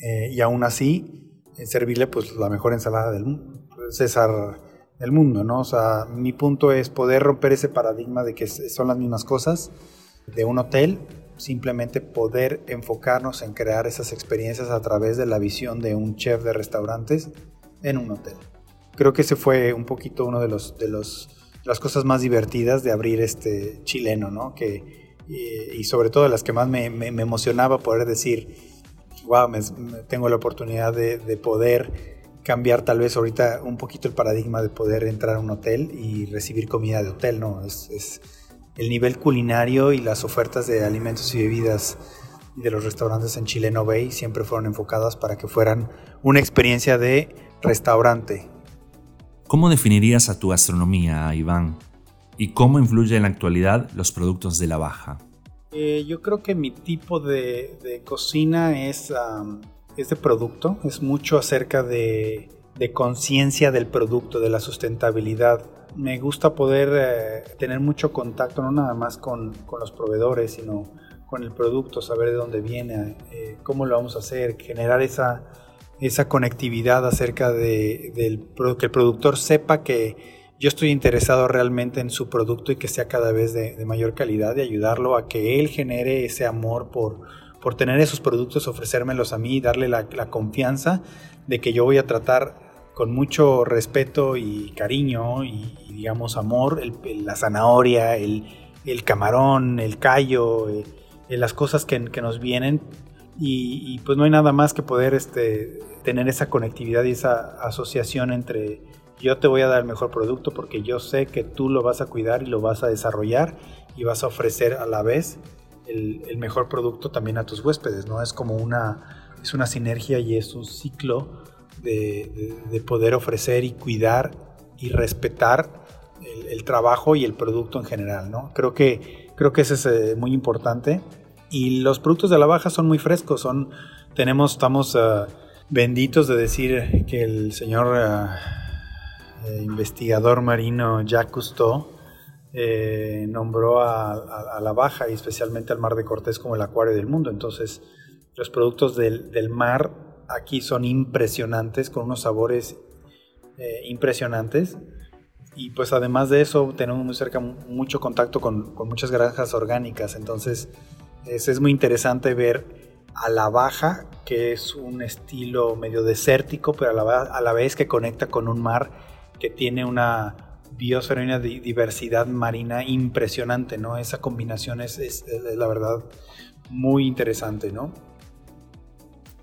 eh, y aún así eh, servirle pues la mejor ensalada del César del mundo, ¿no? O sea, mi punto es poder romper ese paradigma de que son las mismas cosas de un hotel, simplemente poder enfocarnos en crear esas experiencias a través de la visión de un chef de restaurantes en un hotel. Creo que ese fue un poquito uno de los de los las cosas más divertidas de abrir este chileno, ¿no? Que, y, sobre todo las que más me, me emocionaba poder decir, wow, tengo la oportunidad de, poder cambiar tal vez ahorita un poquito el paradigma de poder entrar a un hotel y recibir comida de hotel, ¿no? Es, el nivel culinario y las ofertas de alimentos y bebidas de los restaurantes en Chileno Bay siempre fueron enfocadas para que fueran una experiencia de restaurante. ¿Cómo definirías a tu gastronomía, Iván? ¿Y cómo influye en la actualidad los productos de la baja? Eh, yo creo que mi tipo de, cocina es, de producto, es mucho acerca de, conciencia del producto, de la sustentabilidad. Me gusta poder eh, tener mucho contacto, no nada más con, los proveedores, sino con el producto, saber de dónde viene, eh, cómo lo vamos a hacer, generar esa, esa conectividad acerca de, del, que el productor sepa que yo estoy interesado realmente en su producto y que sea cada vez de, mayor calidad y ayudarlo a que él genere ese amor por, por tener esos productos, ofrecérmelos a mí, darle la, confianza de que yo voy a tratar con mucho respeto y cariño y, digamos amor, la zanahoria, el, camarón, el callo, las cosas que, nos vienen. Y, pues no hay nada más que poder este, tener esa conectividad y esa asociación entre yo te voy a dar el mejor producto porque yo sé que tú lo vas a cuidar y lo vas a desarrollar y vas a ofrecer a la vez el, mejor producto también a tus huéspedes, ¿no? Es como una, es una sinergia y es un ciclo de, poder ofrecer y cuidar y respetar el, trabajo y el producto en general, ¿no? Creo que, creo que eso es eh, muy importante y los productos de la baja son muy frescos, son, tenemos, estamos uh, benditos de decir que el señor... Uh, eh, investigador marino Jacques Cousteau eh, nombró a, la Baja y especialmente al Mar de Cortés como el acuario del mundo. Entonces, los productos del, del mar aquí son impresionantes, con unos sabores eh, impresionantes. Y pues además de eso tenemos muy cerca mucho contacto con, con muchas granjas orgánicas, entonces es, es, muy interesante ver a la baja, que es un estilo medio desértico, pero a la, a la vez que conecta con un mar que tiene una biosfera y una diversidad marina impresionante, ¿no? Esa combinación es, es, es la verdad muy interesante, ¿no?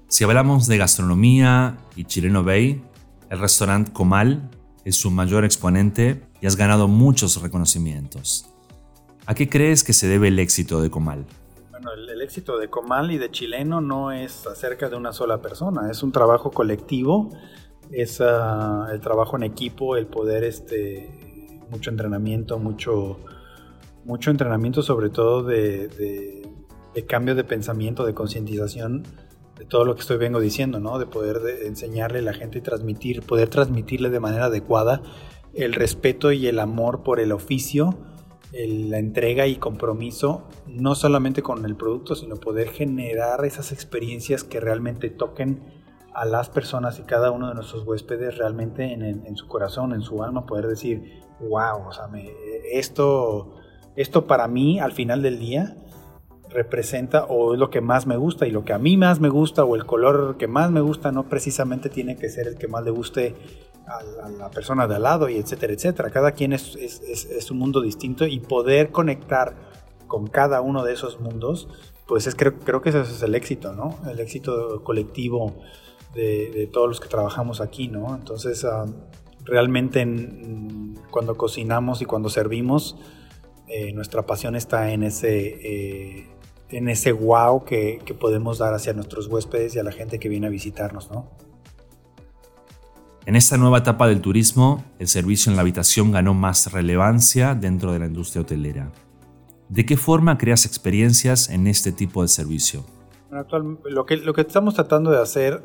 Si hablamos de gastronomía y Chileno Bay, el restaurante Comal es su mayor exponente y has ganado muchos reconocimientos. ¿A qué crees que se debe el éxito de Comal? Bueno, el, el, éxito de Comal y de Chileno no es acerca de una sola persona, es un trabajo colectivo, es uh, el trabajo en equipo, el poder, este, mucho entrenamiento, mucho, mucho entrenamiento sobre todo de, de, cambio de pensamiento, de concientización de todo lo que estoy vengo diciendo, ¿no? De poder de enseñarle a la gente y transmitir, poder transmitirle de manera adecuada el respeto y el amor por el oficio, el, la entrega y compromiso, no solamente con el producto, sino poder generar esas experiencias que realmente toquen a las personas y cada uno de nuestros huéspedes realmente en, su corazón, en su alma, poder decir, wow, o sea, me, esto, esto para mí al final del día representa o es lo que más me gusta y lo que a mí más me gusta o el color que más me gusta no precisamente tiene que ser el que más le guste a la, a la persona de al lado y etcétera, etcétera. Cada quien es, es, es, es, un mundo distinto y poder conectar con cada uno de esos mundos, pues es, creo, creo que ese es el éxito, ¿no? El éxito colectivo de, de todos los que trabajamos aquí, ¿no? Entonces, uh, realmente en, cuando cocinamos y cuando servimos, eh, nuestra pasión está en ese... Eh, en ese wow que, que, podemos dar hacia nuestros huéspedes y a la gente que viene a visitarnos, ¿no? En esta nueva etapa del turismo, el servicio en la habitación ganó más relevancia dentro de la industria hotelera. ¿De qué forma creas experiencias en este tipo de servicio? Bueno, actual, lo, que, lo que estamos tratando de hacer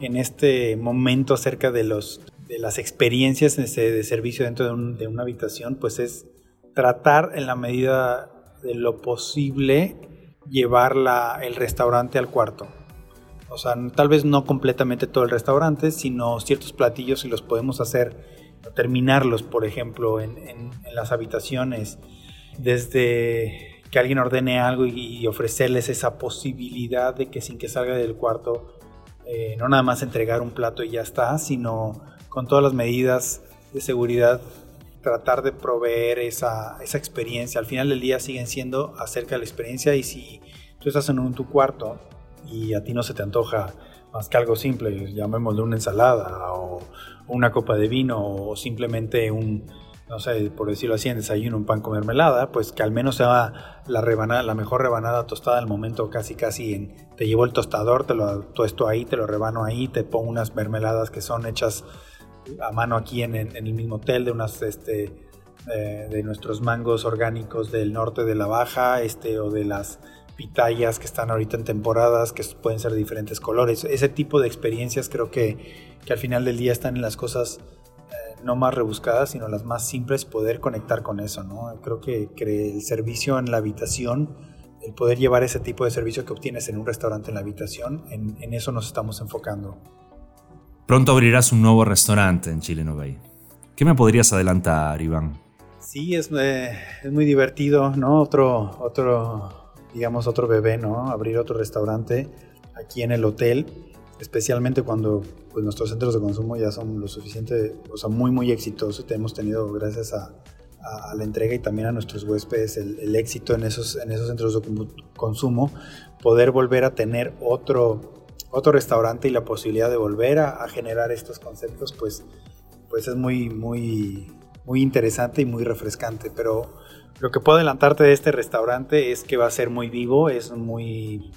en este momento acerca de, los, de las experiencias de, servicio dentro de, un, de una habitación, pues es tratar en la medida de lo posible llevar la, el restaurante al cuarto. O sea, tal vez no completamente todo el restaurante, sino ciertos platillos y los podemos hacer, terminarlos, por ejemplo, en, en, las habitaciones, desde que alguien ordene algo y, ofrecerles esa posibilidad de que sin que salga del cuarto, eh, no nada más entregar un plato y ya está, sino con todas las medidas de seguridad tratar de proveer esa, esa, experiencia. Al final del día siguen siendo acerca de la experiencia y si tú estás en un, tu cuarto y a ti no se te antoja más que algo simple, llamémosle una ensalada o una copa de vino o simplemente un, no sé, por decirlo así, en desayuno, un pan con mermelada, pues que al menos sea la rebanada, la mejor rebanada tostada al momento, casi casi en, te llevo el tostador, te lo tuesto ahí, te lo rebano ahí, te pongo unas mermeladas que son hechas a mano aquí en, en, el mismo hotel de unas este, eh, de nuestros mangos orgánicos del norte de la baja este o de las pitayas que están ahorita en temporadas que pueden ser de diferentes colores. Ese tipo de experiencias creo que, que al final del día están en las cosas no más rebuscadas sino las más simples poder conectar con eso no creo que, que el servicio en la habitación el poder llevar ese tipo de servicio que obtienes en un restaurante en la habitación en, en eso nos estamos enfocando Pronto abrirás un nuevo restaurante en Chile Bay. ¿Qué me podrías adelantar, Iván? Sí, es, eh, es, muy divertido, ¿no? Otro, otro, digamos, otro bebé, ¿no? Abrir otro restaurante aquí en el hotel, especialmente cuando pues, nuestros centros de consumo ya son lo suficiente, o sea, muy, muy exitosos. Hemos tenido, gracias a, la entrega y también a nuestros huéspedes, el, el éxito en esos, en esos centros de consumo, poder volver a tener otro otro restaurante y la posibilidad de volver a, a, generar estos conceptos, pues, pues es muy, muy, muy interesante y muy refrescante. Pero lo que puedo adelantarte de este restaurante es que va a ser muy vivo, es muy...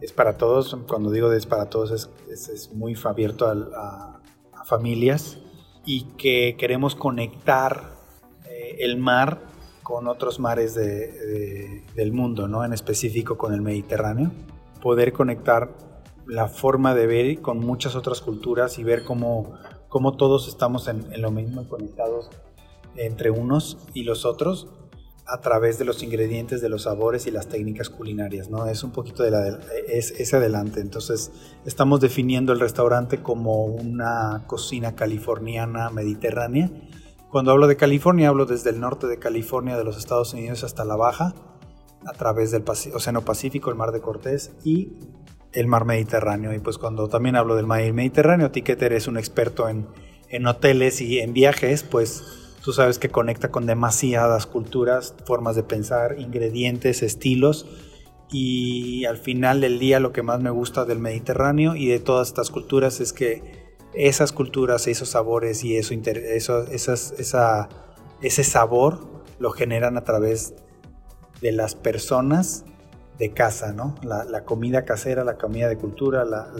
Es para todos, cuando digo es para todos, es, es, muy abierto a, familias y que queremos conectar eh, el mar con otros mares de, de, del mundo, ¿no? en específico con el Mediterráneo. Poder conectar la forma de ver con muchas otras culturas y ver cómo, cómo todos estamos en, lo mismo conectados entre unos y los otros a través de los ingredientes, de los sabores y las técnicas culinarias, ¿no? Es un poquito de la, es, ese adelante. Entonces, estamos definiendo el restaurante como una cocina californiana mediterránea. Cuando hablo de California, hablo desde el norte de California, de los Estados Unidos hasta la Baja, a través del Océano Pacífico, el Mar de Cortés y el Mar Mediterráneo. Y pues cuando también hablo del Mar Mediterráneo, Tiqueter es un experto en, en hoteles y en viajes, pues Tú sabes que conecta con demasiadas culturas, formas de pensar, ingredientes, estilos. Y al final del día lo que más me gusta del Mediterráneo y de todas estas culturas es que esas culturas, esos sabores y eso, esas, esa, ese sabor lo generan a través de las personas de casa, ¿no? La, comida casera, la comida de cultura, la,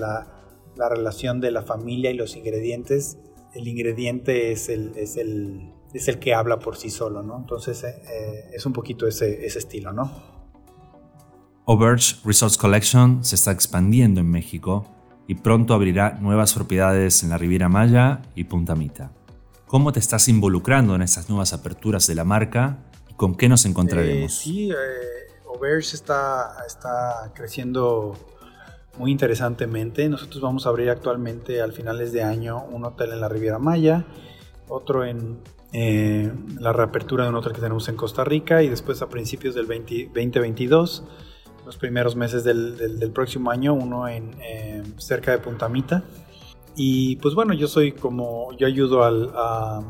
la, relación de la familia y los ingredientes. El ingrediente es el, es el, es el que habla por sí solo, ¿no? Entonces eh, eh, es un poquito ese, ese estilo, ¿no? Auberge Resorts Collection se está expandiendo en México y pronto abrirá nuevas propiedades en la Riviera Maya y Punta Mita. ¿Cómo te estás involucrando en estas nuevas aperturas de la marca y con qué nos encontraremos? Eh, sí, Auberge está, está creciendo muy interesantemente. Nosotros vamos a abrir actualmente al finales de año un hotel en la Riviera Maya, otro en eh, la reapertura de un hotel que tenemos en Costa Rica y después a principios del 2022, los primeros meses del, próximo año, uno en eh, cerca de Punta Mita. Y pues bueno, yo soy como, yo ayudo a,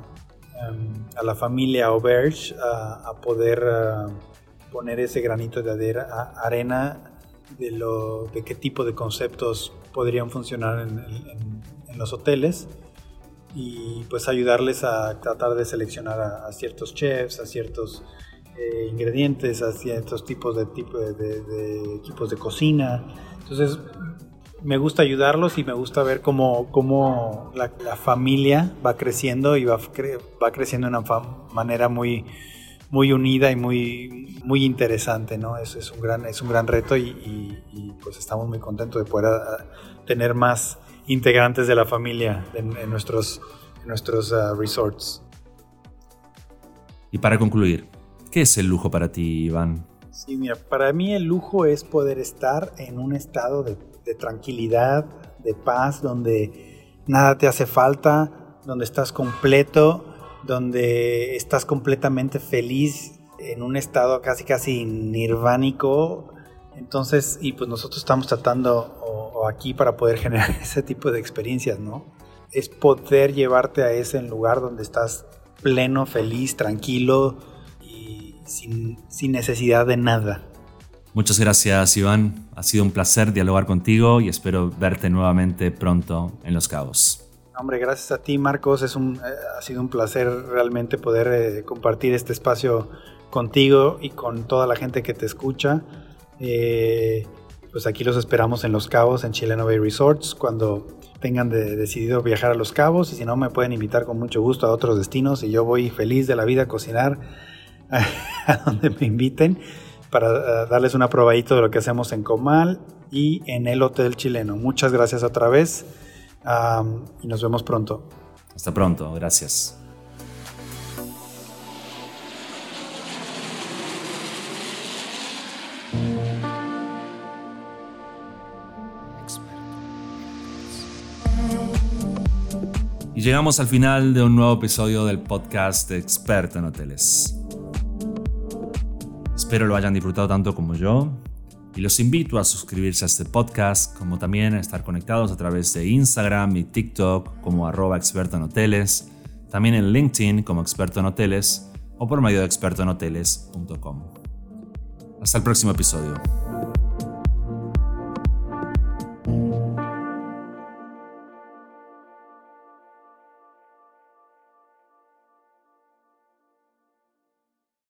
em, a, la familia Auberge a, poder poner ese granito de arena de, lo, de qué tipo de conceptos podrían funcionar en los hoteles y pues ayudarles a tratar de seleccionar a, ciertos chefs, a ciertos eh, ingredientes, a ciertos tipos de, tipo de, equipos de cocina. Entonces me gusta ayudarlos y me gusta ver cómo, cómo la, familia va creciendo y va, va creciendo de una manera muy, muy unida y muy, muy interesante, ¿no? Es, es, un, gran, es un gran reto y, pues estamos muy contentos de poder tener más integrantes de la familia en, nuestros, nuestros uh, resorts. Y para concluir, ¿qué es el lujo para ti, Iván? Sí, mira, para mí el lujo es poder estar en un estado de, tranquilidad, de paz, donde nada te hace falta, donde estás completo, donde estás completamente feliz, en un estado casi casi nirvánico. Entonces, y pues nosotros estamos tratando aquí para poder (laughs) generar ese tipo de experiencias, ¿no? Es poder llevarte a ese lugar donde estás pleno, feliz, tranquilo y sin, sin necesidad de nada. Muchas gracias Iván, ha sido un placer dialogar contigo y espero verte nuevamente pronto en Los Cabos. Hombre, gracias a ti Marcos, es un, eh, ha sido un placer realmente poder eh, compartir este espacio contigo y con toda la gente que te escucha. Eh, pues aquí los esperamos en Los Cabos, en Chileno Bay Resorts, cuando tengan decidido viajar a Los Cabos y si no me pueden invitar con mucho gusto a otros destinos y yo voy feliz de la vida a cocinar (laughs) a, donde me inviten para eh, darles una probadito de lo que hacemos en Comal y en el Hotel Chileno. Muchas gracias otra vez y nos vemos pronto. Hasta pronto, gracias. Y llegamos al final de un nuevo episodio del podcast de Experto en Hoteles. Espero lo hayan disfrutado tanto como yo y los invito a suscribirse a este podcast, como también a estar conectados a través de Instagram y TikTok como arroba experto en hoteles, también en LinkedIn como experto en hoteles o por medio de expertoenhoteles.com. Hasta el próximo episodio.